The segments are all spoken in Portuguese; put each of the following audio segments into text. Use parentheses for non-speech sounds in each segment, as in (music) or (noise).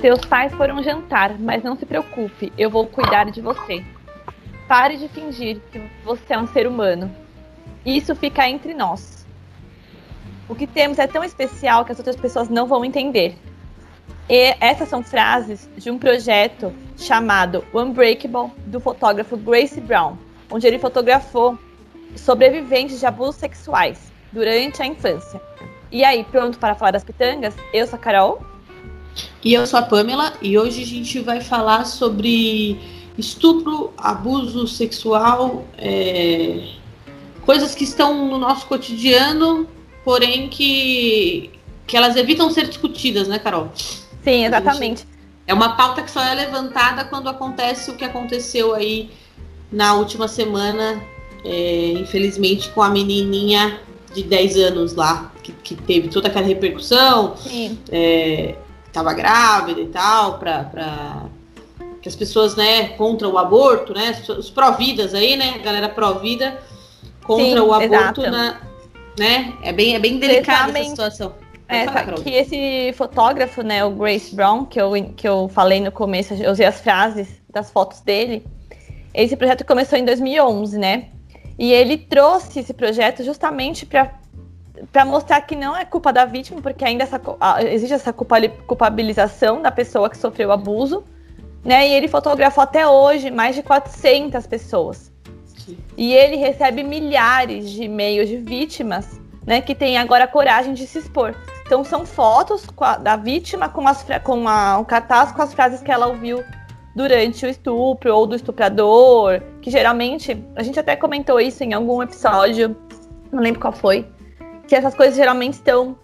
Seus pais foram jantar, mas não se preocupe, eu vou cuidar de você. Pare de fingir que você é um ser humano. Isso fica entre nós. O que temos é tão especial que as outras pessoas não vão entender. E essas são frases de um projeto chamado Unbreakable, do fotógrafo Grace Brown, onde ele fotografou sobreviventes de abusos sexuais durante a infância. E aí, pronto para falar das pitangas? Eu sou a Carol. E eu sou a Pamela, e hoje a gente vai falar sobre estupro, abuso sexual, é, coisas que estão no nosso cotidiano, porém que, que elas evitam ser discutidas, né, Carol? Sim, exatamente. É uma pauta que só é levantada quando acontece o que aconteceu aí na última semana, é, infelizmente, com a menininha de 10 anos lá, que, que teve toda aquela repercussão. Sim. É, estava grávida e tal, para que as pessoas, né, contra o aborto, né, os pró-vidas aí, né, galera pró-vida contra Sim, o aborto, na, né, é bem, é bem delicada essa situação. É, que esse fotógrafo, né, o Grace Brown, que eu, que eu falei no começo, eu usei as frases das fotos dele. Esse projeto começou em 2011, né? E ele trouxe esse projeto justamente para para mostrar que não é culpa da vítima, porque ainda essa, existe essa culpabilização da pessoa que sofreu o abuso, né? E ele fotografou até hoje mais de 400 pessoas. E ele recebe milhares de e-mails de vítimas, né, que têm agora coragem de se expor. Então são fotos a, da vítima com, as, com a, um cartaz com as frases que ela ouviu durante o estupro ou do estuprador, que geralmente, a gente até comentou isso em algum episódio, não lembro qual foi, que essas coisas geralmente estão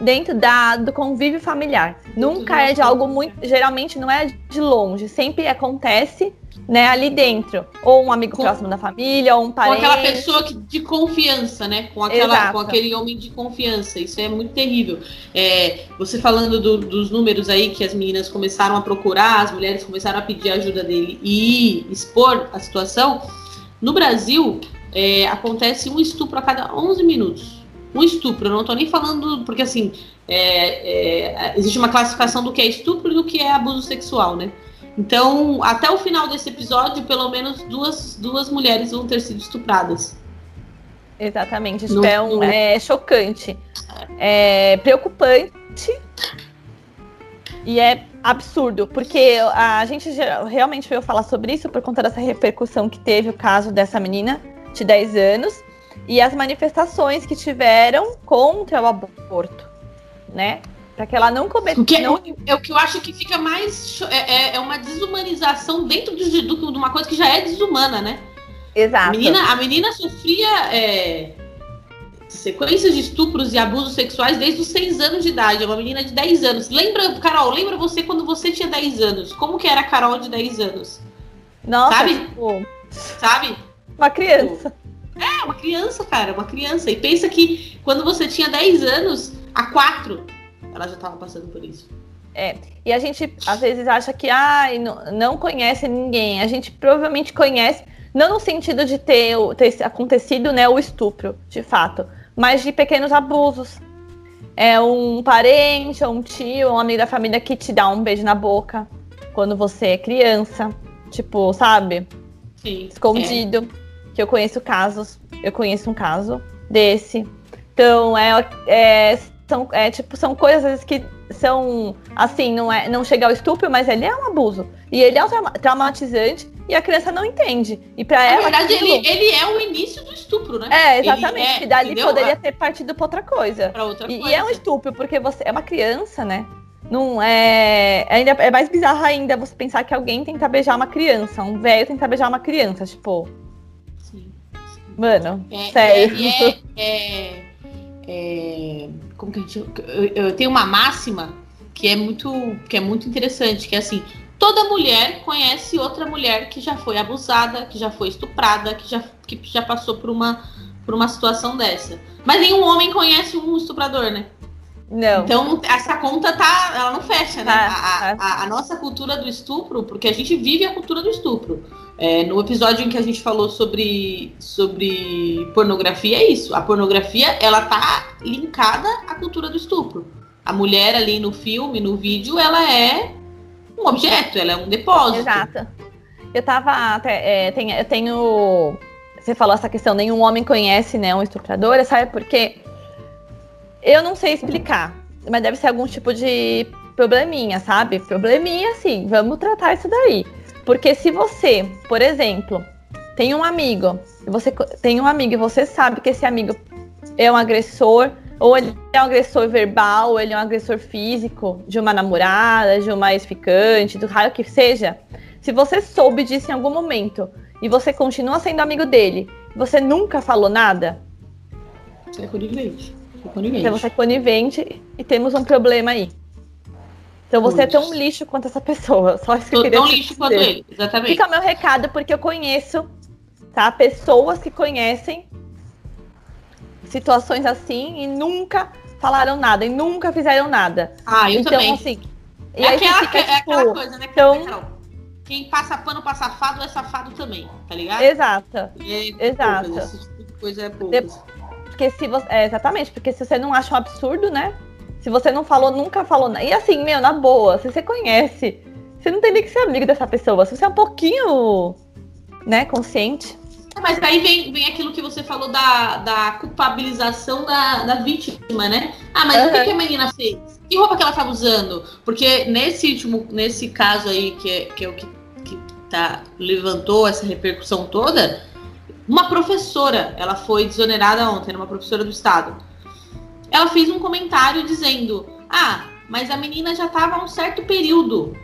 dentro da, do convívio familiar. Nunca é de algo muito. Geralmente não é de longe, sempre acontece né, ali dentro. Ou um amigo com, próximo da família, ou um parente. Com aquela pessoa que, de confiança, né? Com, aquela, com aquele homem de confiança. Isso é muito terrível. É, você falando do, dos números aí que as meninas começaram a procurar, as mulheres começaram a pedir ajuda dele e expor a situação. No Brasil, é, acontece um estupro a cada 11 minutos um estupro. Eu não estou nem falando, porque assim, é, é, existe uma classificação do que é estupro e do que é abuso sexual, né? Então, até o final desse episódio, pelo menos duas, duas mulheres vão ter sido estupradas. Exatamente, isso no, é, um, no... é chocante, é preocupante e é absurdo, porque a gente realmente veio falar sobre isso por conta dessa repercussão que teve o caso dessa menina de 10 anos e as manifestações que tiveram contra o aborto, né? Para que ela não cometa. Que não... É o que eu acho que fica mais. É, é, é uma desumanização dentro de, de, uma coisa que já é desumana, né? Exato. A menina, a menina sofria é, sequências de estupros e abusos sexuais desde os 6 anos de idade. É uma menina de 10 anos. Lembra, Carol, lembra você quando você tinha 10 anos? Como que era a Carol de 10 anos? Nossa, sabe? Tipo... Sabe? Uma criança. É, uma criança, cara, uma criança. E pensa que quando você tinha 10 anos, a 4, ela já estava passando por isso. É, e a gente às vezes acha que ah, não, não conhece ninguém. A gente provavelmente conhece, não no sentido de ter, ter acontecido né, o estupro, de fato, mas de pequenos abusos. É um parente, ou um tio, um amigo da família que te dá um beijo na boca quando você é criança. Tipo, sabe? Sim. Escondido. É que eu conheço casos, eu conheço um caso desse. Então, é, é, são, é, tipo, são coisas que são, assim, não, é, não chega ao estupro, mas ele é um abuso. E ele é um traumatizante e a criança não entende. E para ela. Na verdade, aquilo... ele, ele é o início do estupro, né? É, exatamente. É, e dali entendeu? poderia ter partido pra outra coisa. Pra outra e, coisa. e é um estupro, porque você é uma criança, né? Não é. Ainda é mais bizarro ainda você pensar que alguém tenta beijar uma criança, um velho tenta beijar uma criança, tipo. Mano, é, sério. É, é, é, como que a gente. Eu, eu tenho uma máxima que é muito que é muito interessante, que é assim, toda mulher conhece outra mulher que já foi abusada, que já foi estuprada, que já, que já passou por uma, por uma situação dessa. Mas nenhum homem conhece um estuprador, né? Não. Então, essa conta tá. Ela não fecha, né? Tá, a, tá. a, a, nossa cultura do estupro, porque a gente vive a cultura do estupro. É, no episódio em que a gente falou sobre, sobre pornografia, é isso. A pornografia, ela tá linkada à cultura do estupro. A mulher ali no filme, no vídeo, ela é um objeto, ela é um depósito. Exato. Eu tava até. É, tem, eu tenho. Você falou essa questão, nenhum homem conhece, né, um estuprador, sabe por quê? Eu não sei explicar, mas deve ser algum tipo de probleminha, sabe? Probleminha, sim, vamos tratar isso daí. Porque se você, por exemplo, tem um amigo, você tem um amigo e você sabe que esse amigo é um agressor, ou ele é um agressor verbal, ou ele é um agressor físico de uma namorada, de uma ex-ficante, do raio que seja. Se você soube disso em algum momento e você continua sendo amigo dele, você nunca falou nada. Você é conivente. É conivente. Então você é conivente e temos um problema aí. Então você é tão lixo quanto essa pessoa. (laughs) Só isso que eu queria tão lixo quanto ele, exatamente. Fica meu recado, porque eu conheço, tá? Pessoas que conhecem situações assim e nunca falaram nada e nunca fizeram nada. Ah, eu então, também. assim. É, aquela, fica, é tipo, aquela coisa, né? Então, quem passa pano pra safado é safado também, tá ligado? Exato. É esse tipo coisa é poucas. Porque se você. É, exatamente, porque se você não acha um absurdo, né? Se você não falou, nunca falou. E assim, meu, na boa, se você conhece, você não tem nem que ser amigo dessa pessoa. Se você é um pouquinho, né, consciente. É, mas aí vem, vem aquilo que você falou da, da culpabilização da, da vítima, né? Ah, mas uhum. o que, que, a menina fez? Que roupa que ela estava usando? Porque nesse último, nesse caso aí, que é, que é o que, que tá, levantou essa repercussão toda, uma professora, ela foi desonerada ontem, uma professora do estado. Ela fez um comentário dizendo: Ah, mas a menina já estava há um certo período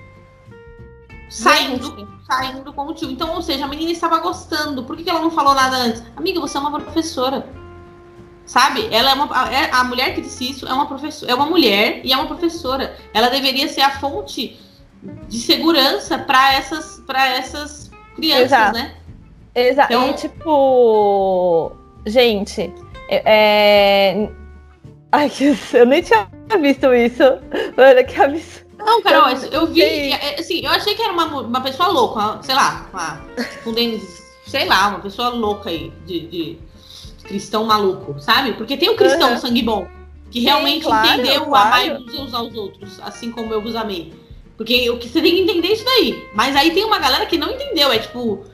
saindo, saindo com o tio. Então, ou seja, a menina estava gostando. Por que, que ela não falou nada antes? Amiga, você é uma professora. Sabe? Ela é uma. É, a mulher que disse isso é uma professora, é uma mulher e é uma professora. Ela deveria ser a fonte de segurança para essas, essas crianças, Exato. né? Exato. Então... E tipo, gente, é... Ai, eu nem tinha visto isso. Olha que absurdo. Não, Carol, eu vi, é, assim, eu achei que era uma, uma pessoa louca, sei lá, uma, sei lá, uma pessoa louca aí, de, de cristão maluco, sabe? Porque tem o cristão uhum. sangue bom, que Sim, realmente claro, entendeu claro. amar uns aos outros, assim como eu vos amei. Porque o que você tem que entender é isso daí. Mas aí tem uma galera que não entendeu, é tipo,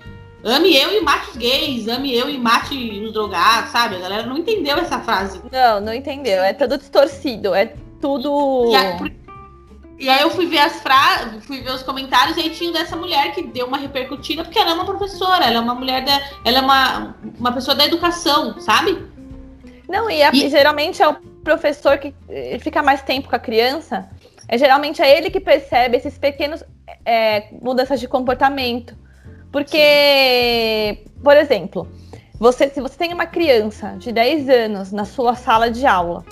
ame eu e mate os gays, ame eu e mate os drogados, sabe? A galera não entendeu essa frase. Não, não entendeu. É tudo distorcido, é tudo. E aí, e aí eu fui ver as frases, fui ver os comentários e aí tinha dessa mulher que deu uma repercutida, porque ela é uma professora, ela é uma mulher da. Ela é uma, uma pessoa da educação, sabe? Não, e, a, e... geralmente é o professor que fica mais tempo com a criança. É geralmente é ele que percebe esses pequenos é, mudanças de comportamento. Porque, Sim. por exemplo, você, se você tem uma criança de 10 anos na sua sala de aula,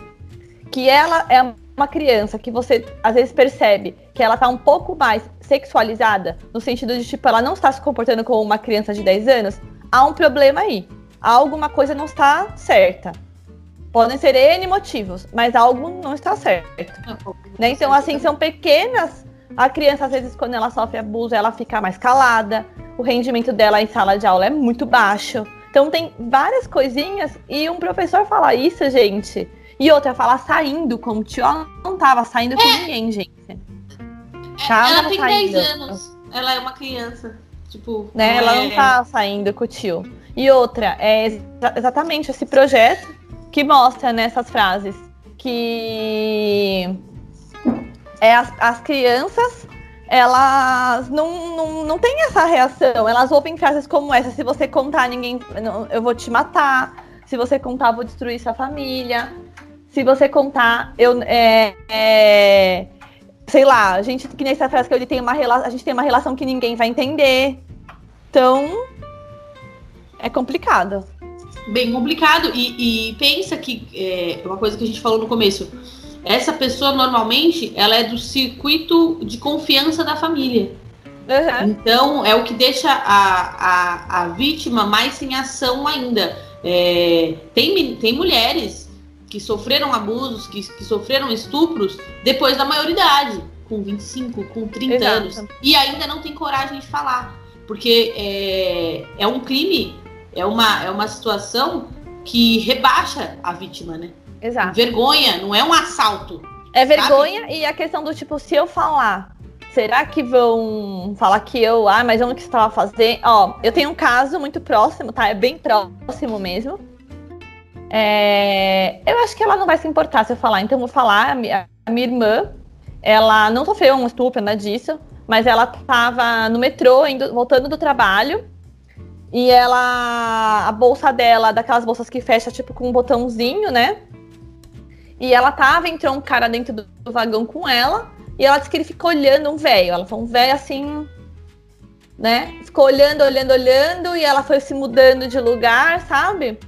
que ela é uma criança que você às vezes percebe que ela tá um pouco mais sexualizada, no sentido de, tipo, ela não está se comportando como uma criança de 10 anos, há um problema aí. Alguma coisa não está certa. Podem ser N motivos, mas algo não está certo. Né? Então, assim, são pequenas. A criança, às vezes, quando ela sofre abuso, ela fica mais calada. O rendimento dela em sala de aula é muito baixo. Então, tem várias coisinhas. E um professor fala isso, gente e outra, falar saindo com o tio. Ela não tava saindo com é. ninguém, gente. Tava ela tem saindo. 10 anos. Ela é uma criança. Tipo, né? Ela é... não tá saindo com o tio. E outra, é exatamente esse projeto que mostra nessas né, frases que é as, as crianças elas não, não, não têm essa reação. Elas ouvem frases como essa: se você contar, ninguém. Eu vou te matar. Se você contar, eu vou destruir sua família se você contar, eu. É, é, sei lá, a gente, que nessa frase que ele tem uma relação, a gente tem uma relação que ninguém vai entender. Então, é complicado. Bem complicado. E, e pensa que é uma coisa que a gente falou no começo. Essa pessoa normalmente ela é do circuito de confiança da família. Uhum. Então é o que deixa a, a, a vítima mais sem ação ainda. É, tem, tem mulheres que sofreram abusos, que, que sofreram estupros depois da maioridade, com 25, com 30 Exato. anos, e ainda não tem coragem de falar, porque é, é um crime, é uma, é uma situação que rebaixa a vítima, né? Exato. Vergonha, não é um assalto. É vergonha sabe? e a questão do tipo, se eu falar, Será que vão falar que eu, ah, mas onde que estava fazendo? Ó, eu tenho um caso muito próximo, tá? É bem próximo mesmo. É, eu acho que ela não vai se importar se eu falar, então eu vou falar. A minha, irmã, ela não sofreu um estupro, nada disso, mas ela estava no metrô, indo, voltando do trabalho, e ela. A bolsa dela, daquelas bolsas que fecha, tipo, com um botãozinho, né? E ela tava, entrou um cara dentro do, vagão com ela. E ela disse que ele ficou olhando um velho. Ela foi um velho assim, né? Ficou olhando, olhando, olhando. E ela foi se mudando de lugar, sabe?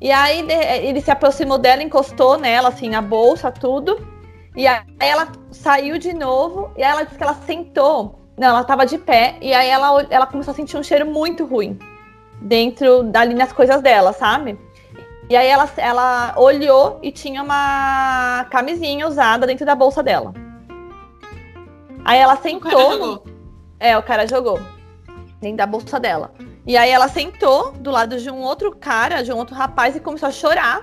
E aí ele se aproximou dela, encostou nela, assim, na bolsa, tudo. E aí ela saiu de novo. E aí ela disse que ela sentou. Não, ela tava de pé. E aí ela, ela começou a sentir um cheiro muito ruim. Dentro dali nas coisas dela, sabe? E aí ela, ela olhou e tinha uma camisinha usada dentro da bolsa dela. Aí ela sentou. O cara jogou. É, o cara jogou. Dentro da bolsa dela. E aí ela sentou do lado de um outro cara, de um outro rapaz, e começou a chorar,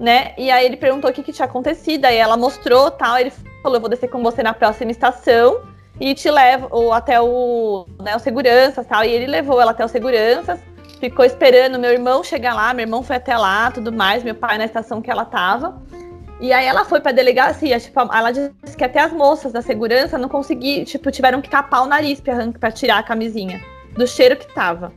né? E aí ele perguntou o que, que tinha acontecido. Aí ela mostrou tal. Ele falou: Eu vou descer com você na próxima estação e te levo ou até o, né, o segurança tal. E ele levou ela até o seguranças, ficou esperando meu irmão chegar lá. Meu irmão foi até lá, tudo mais. Meu pai na estação que ela tava. E aí ela foi pra delegacia, tipo, ela disse que até as moças da segurança não conseguiram, tipo, tiveram que tapar o nariz pra, pra tirar a camisinha, do cheiro que tava.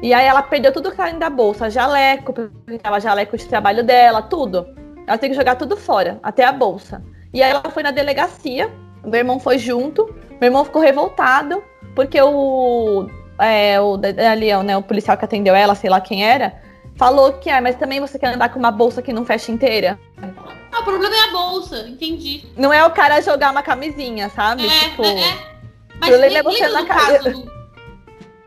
E aí ela perdeu tudo que era da bolsa, jaleco, porque tava jaleco de trabalho dela, tudo. Ela tem que jogar tudo fora, até a bolsa. E aí ela foi na delegacia, meu irmão foi junto, meu irmão ficou revoltado, porque o, é, o, ali, né, o policial que atendeu ela, sei lá quem era, falou que é, mas também você quer andar com uma bolsa que não fecha inteira. Ah, o problema é a bolsa, entendi. Não é o cara jogar uma camisinha, sabe? É, tipo, é, é. Mas lembra, é você do caso (laughs) do...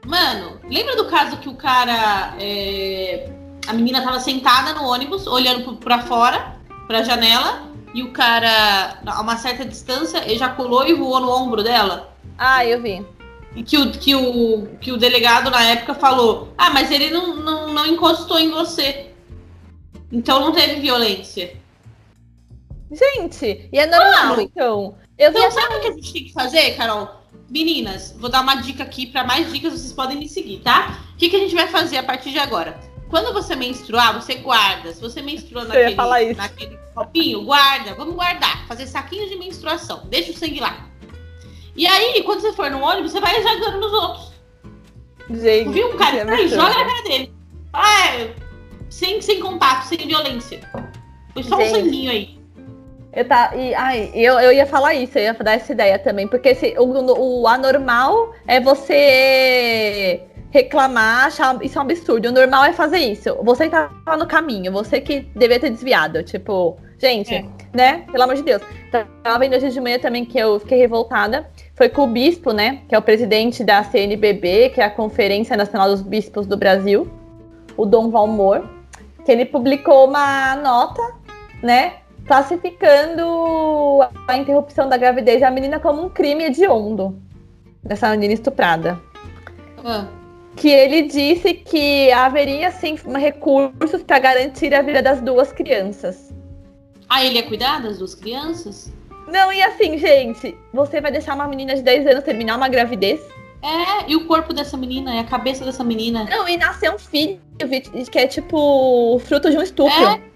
Mano, lembra do caso que o cara. É... A menina tava sentada no ônibus, olhando pra fora, pra janela, e o cara, a uma certa distância, ejaculou e voou no ombro dela? Ah, eu vi. E que o, que, o, que o delegado na época falou: Ah, mas ele não, não, não encostou em você. Então não teve violência. Gente, e é normal, então. Eu então, sabe o que a gente tem que fazer, Carol? Meninas, vou dar uma dica aqui para mais dicas, vocês podem me seguir, tá? O que, que a gente vai fazer a partir de agora? Quando você menstruar, você guarda. Se você menstruou naquele, naquele copinho, guarda. Vamos guardar. Fazer saquinhos de menstruação. Deixa o sangue lá. E aí, quando você for no ônibus, você vai jogando nos outros. Gente, Viu um cara é joga na cara dele. Ah, é, sem, sem contato, sem violência. Foi só Gente. um sanguinho aí. Eu, tá, e, ai, eu, eu ia falar isso, eu ia dar essa ideia também, porque se, o, o anormal é você reclamar, achar isso é um absurdo. O normal é fazer isso. Você tá no caminho, você que deveria ter desviado. Tipo, gente, é. né? Pelo amor de Deus. Tava vendo hoje de manhã também que eu fiquei revoltada foi com o bispo, né, que é o presidente da CNBB, que é a Conferência Nacional dos Bispos do Brasil, o Dom Valmor, que ele publicou uma nota, né, classificando a interrupção da gravidez da menina como um crime hediondo, dessa menina estuprada. Ah. Que ele disse que haveria, sim, recursos para garantir a vida das duas crianças. Ah, ele ia cuidar das duas crianças? Não, e assim, gente, você vai deixar uma menina de 10 anos terminar uma gravidez? É, e o corpo dessa menina, e a cabeça dessa menina. Não, e nascer um filho que é tipo fruto de um estupro. É.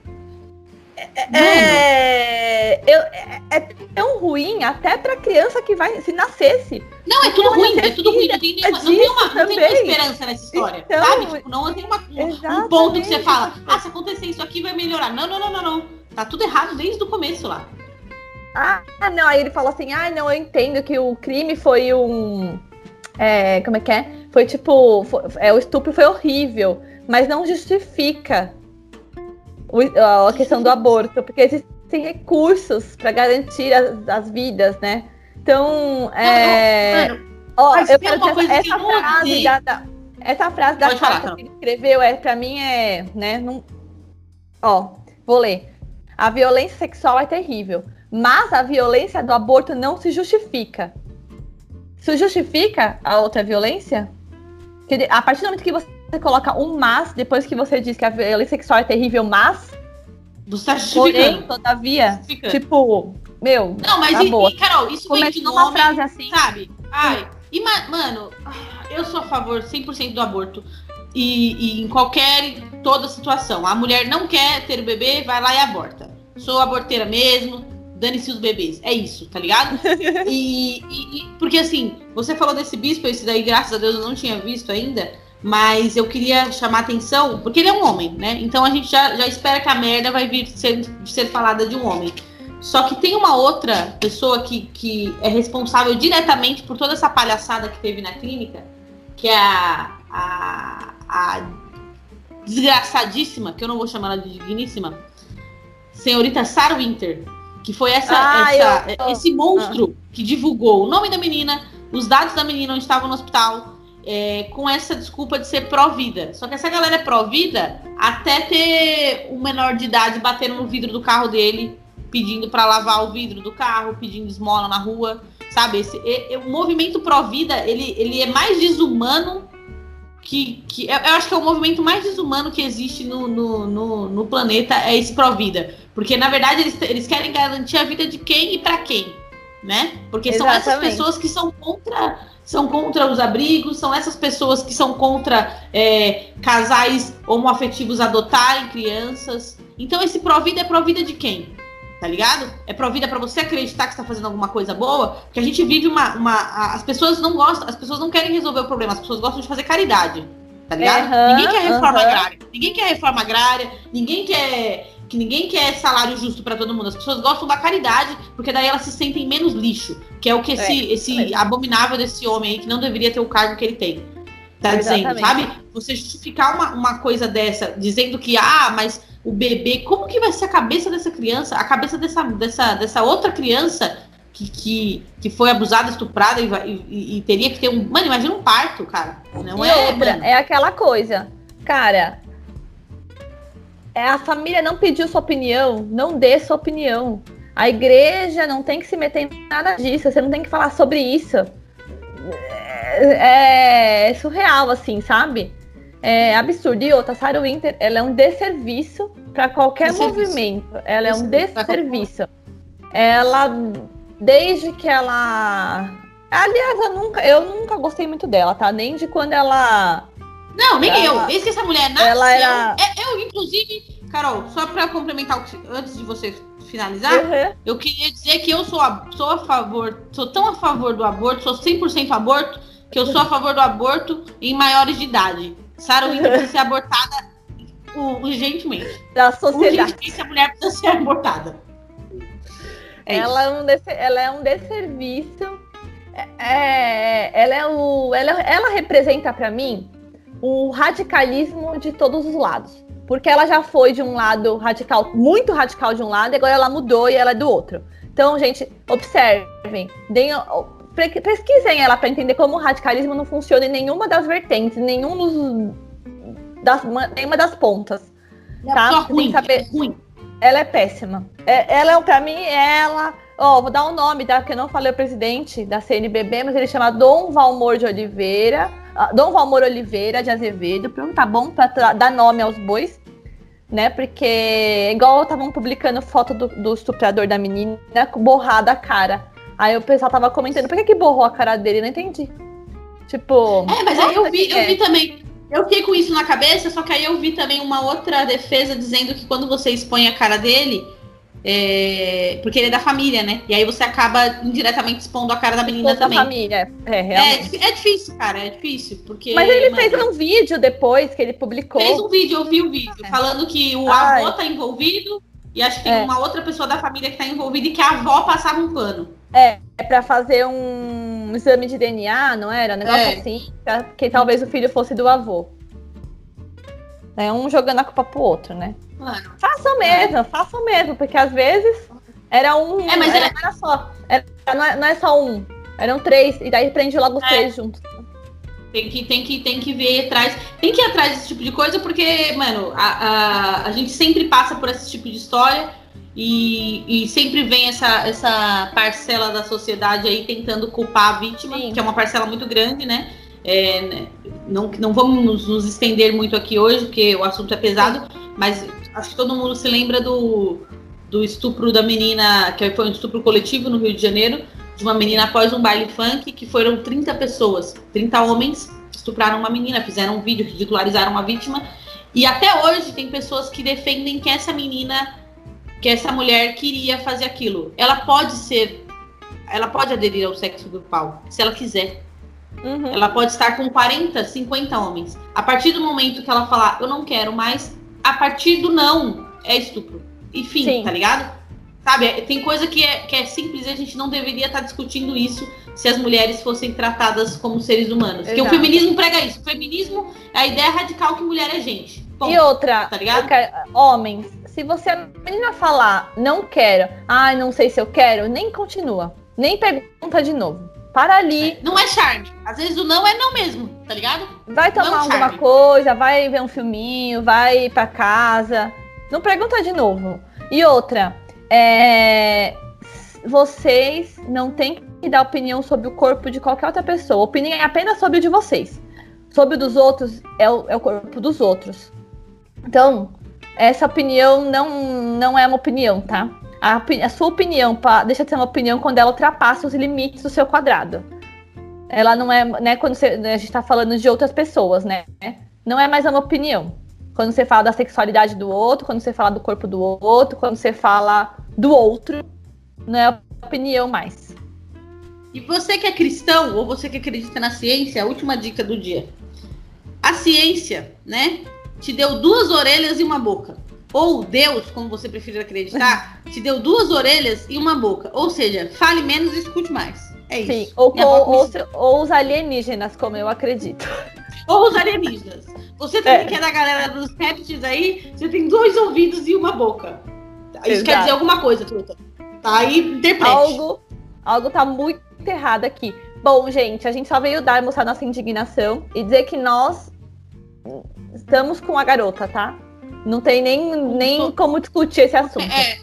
É, é, eu, é, é, tão ruim até pra criança que vai, se nascesse. Não, é tudo ruim, é tudo ruim. Não tem, nenhuma, não tem, uma, não tem uma esperança nessa história, então, sabe? Tipo, não tem uma, um, um ponto que você fala, ah, se acontecer isso aqui vai melhorar. Não, não, não, não, não. Tá tudo errado desde o começo lá. Ah, não. Aí ele falou assim: ah, não, eu entendo que o crime foi um. É, como é que é? Foi tipo. Foi, é, o estupro foi horrível, mas não justifica o, a questão do aborto, porque existem recursos para garantir as, as, vidas, né? Então, é. Não, não, ó, eu quero essa, essa frase da, da, essa frase da carta que ele escreveu é para mim é, né? Não, ó, vou ler. A violência sexual é terrível, mas a violência do aborto não se justifica. Isso justifica a outra violência? Que a partir do momento que você coloca um mas, depois que você diz que a violência sexual é terrível, mas. Você justificando. Porém, todavia, tipo, Meu, não, mas tá e, boa. E, Carol, isso Começa vem de nome, frase assim. sabe? Ai, e, mano, eu sou a favor 100% do aborto. E, e, em qualquer, toda situação. A mulher não quer ter o bebê, vai lá e aborta. Sou aborteira mesmo, dane-se os bebês. É isso, tá ligado? e, e, porque assim, você falou desse bispo, esse daí, graças a Deus, eu não tinha visto ainda. Mas eu queria chamar atenção, porque ele é um homem, né? Então a gente já, já espera que a merda vai vir ser, ser falada de um homem. Só que tem uma outra pessoa que, que é responsável diretamente por toda essa palhaçada que teve na clínica, que é a, a, a desgraçadíssima, que eu não vou chamar ela de digníssima, senhorita Sarah Winter, que foi essa, ah, essa eu... esse monstro ah. que divulgou o nome da menina, os dados da menina onde estava no hospital, é, com essa desculpa de ser pró-vida. Só que essa galera é pró-vida até ter um menor de idade batendo no vidro do carro dele, pedindo para lavar o vidro do carro, pedindo esmola na rua, sabe? Esse, e, e, o movimento pró-vida, ele, ele é mais desumano que, que eu, acho que é o movimento mais desumano que existe no, no, no, no planeta é esse pró-vida. Porque, na verdade, eles, eles querem garantir a vida de quem e para quem, né? Porque Exatamente. são essas pessoas que são contra são contra os abrigos, são essas pessoas que são contra é, casais homoafetivos adotarem crianças. Então, esse pró-vida é pró-vida de quem? Tá ligado? É pró-vida para você acreditar que está fazendo alguma coisa boa, porque a gente vive uma, uma. As pessoas não gostam, as pessoas não querem resolver o problema, as pessoas gostam de fazer caridade. Tá ligado? Uhum, ninguém quer reforma uhum. agrária. Ninguém quer reforma agrária, ninguém quer que ninguém quer salário justo para todo mundo. As pessoas gostam da caridade, porque daí elas se sentem menos lixo, que é o que esse, é, esse é. abominável desse homem aí, que não deveria ter o cargo que ele tem. Tá Exatamente. dizendo, sabe? Você justificar uma, uma coisa dessa, dizendo que, ah, mas o bebê, como que vai ser a cabeça dessa criança, a cabeça dessa, dessa, dessa outra criança que, que, que foi abusada, estuprada e, e, e teria que ter um. Mano, imagina um parto, cara. Não e é, outra, é aquela coisa. Cara, é, a família não pediu sua opinião, não dê sua opinião. A igreja não tem que se meter em nada disso, você não tem que falar sobre isso. É, é surreal, assim, sabe? É absurdo. E outra, Sarah Winter, ela é um desserviço para qualquer movimento. Ela é um desserviço. Ela, desde que ela. Aliás, eu nunca, eu nunca gostei muito dela, tá? Nem de quando ela não, nem ela, eu. Desde que essa mulher nasceu. Ela era... É, eu, inclusive, Carol, só para complementar antes de você finalizar, uhum. eu queria dizer que eu sou a, sou a favor, sou tão a favor do aborto, sou 100% aborto, que eu sou a favor do aborto em maiores de idade. Sarah Winter (laughs) precisa ser abortada urgentemente. Da sociedade. Urgentemente, a mulher precisa ser abortada. É ela, é um ela é um desserviço. É, é, ela, é o, ela, ela representa para mim o radicalismo de todos os lados. Porque ela já foi de um lado radical, muito radical de um lado, e agora ela mudou e ela é do outro. Então, gente, observem, deem, pesquisem ela para entender como o radicalismo não funciona em nenhuma das vertentes, nenhum dos, das, nenhuma das pontas. É tá? ruim, saber, é ruim. Ela é péssima. É, ela, para mim, ela. Ó, oh, vou dar um nome, tá? Porque eu não falei o presidente da CNBB, mas ele chama Dom Valmor de Oliveira. Ah, Dom Valmor Oliveira de Azevedo, pronto, tá bom para dar nome aos bois, né? Porque igual estavam publicando foto do, do, estuprador da menina borrada a cara. Aí o pessoal tava comentando, por que, que borrou a cara dele? Não entendi. Tipo. É, mas aí eu vi, eu vi também. Eu fiquei com isso na cabeça, só que aí eu vi também uma outra defesa dizendo que quando você expõe a cara dele, é, porque ele é da família, né? E aí você acaba indiretamente expondo a cara da menina também. Da família, é, realmente. É, é, difícil, cara, é difícil. Porque, Mas ele mano, fez um vídeo depois que ele publicou. Fez um vídeo, eu vi o vídeo, é. falando que o Ai. avô tá envolvido e acho que tem é. uma outra pessoa da família que tá envolvida e que a avó passava um pano. É, é pra fazer um exame de DNA, não era? Um negócio é. assim, pra, que talvez o filho fosse do avô. É um jogando a culpa pro outro, né? Mano. Façam mesmo, é. façam mesmo, porque às vezes era um. É, mas era, era só. Era, não, é, não, é, só um. Eram três, e daí prende logo os é. três juntos. Tem que, tem, que, tem que ver atrás. Tem que ir atrás desse tipo de coisa, porque, mano, a, a, a gente sempre passa por esse tipo de história e, e sempre vem essa, essa parcela da sociedade aí tentando culpar a vítima, Sim. que é uma parcela muito grande, né? É, né, não, não vamos nos, nos, estender muito aqui hoje, porque o assunto é pesado, mas acho que todo mundo se lembra do, do estupro da menina, que foi um estupro coletivo no Rio de Janeiro, de uma menina após um baile funk, que foram 30 pessoas, 30 homens estupraram uma menina, fizeram um vídeo, ridicularizaram uma vítima. E até hoje tem pessoas que defendem que essa menina, que essa mulher queria fazer aquilo. Ela pode ser, ela pode aderir ao sexo grupal, se ela quiser. Uhum. Ela pode estar com 40, 50 homens. A partir do momento que ela falar, eu não quero mais, a partir do não, é estupro. Enfim, Sim. tá ligado? Sabe, tem coisa que é, que é simples e a gente não deveria estar tá discutindo isso se as mulheres fossem tratadas como seres humanos. Exato. Porque o feminismo prega isso. O feminismo é a ideia radical que mulher é gente. E outra, tá ligado? Quero, homens, se você a menina falar não quero, ai, não sei se eu quero, nem continua. Nem pergunta de novo. Para ali. Não é charme. Às vezes o não é não mesmo, tá ligado? Vai tomar é alguma coisa, vai ver um filminho, vai para casa. Não pergunta de novo. E outra, é... vocês não têm que dar opinião sobre o corpo de qualquer outra pessoa. opinião é apenas sobre o de vocês. Sobre o dos outros é o, é o corpo dos outros. Então, essa opinião não, não é uma opinião, tá? A, a sua opinião pra, deixa de ser uma opinião quando ela ultrapassa os limites do seu quadrado. Ela não é, né, quando você, a gente está falando de outras pessoas, né? Não é mais uma opinião. Quando você fala da sexualidade do outro, quando você fala do corpo do outro, quando você fala do outro, não é opinião mais. E você que é cristão ou você que acredita na ciência, a última dica do dia. A ciência, né, te deu duas orelhas e uma boca ou Deus, como você preferir acreditar, te deu duas orelhas e uma boca. Ou seja, fale menos e escute mais. É isso. Sim, ou, ou, ou, ou, os alienígenas, como eu acredito. Ou os alienígenas. Você também é. que é da galera dos répteis aí, você tem dois ouvidos e uma boca. Isso Exato. quer dizer alguma coisa, truta. Tá aí, interprete. Algo, algo tá muito errado aqui. Bom, gente, a gente só veio dar mostrar nossa indignação e dizer que nós estamos com a garota, tá? Não tem nem, nem como discutir esse assunto. É.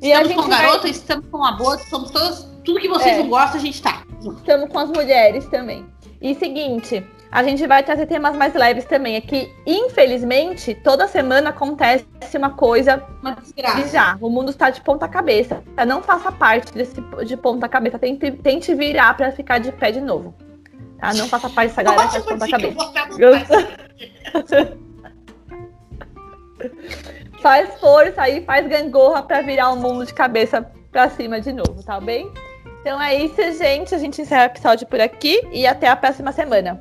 E estamos com garota, vai... estamos com aborto, somos todos. Tudo que vocês é. não gostam, a gente tá. Estamos com as mulheres também. E seguinte, a gente vai trazer temas mais leves também. É que, infelizmente, toda semana acontece uma coisa uma bizarra. O mundo está de ponta cabeça. Não faça parte desse de ponta cabeça. Tente, tente virar para ficar de pé de novo. Tá? Não faça parte dessa galera de ponta cabeça. (laughs) faz força aí, faz gangorra para virar o mundo de cabeça para cima de novo, tá bem? Então é isso, gente. A gente encerra o episódio por aqui e até a próxima semana.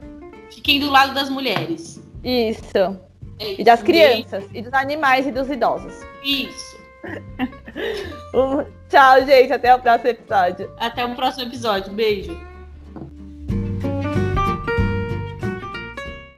Fiquem do lado das mulheres. Isso. É isso e das crianças, e dos animais e dos idosos. Isso. (laughs) tchau, gente. Até o próximo episódio. Até o próximo episódio. Beijo.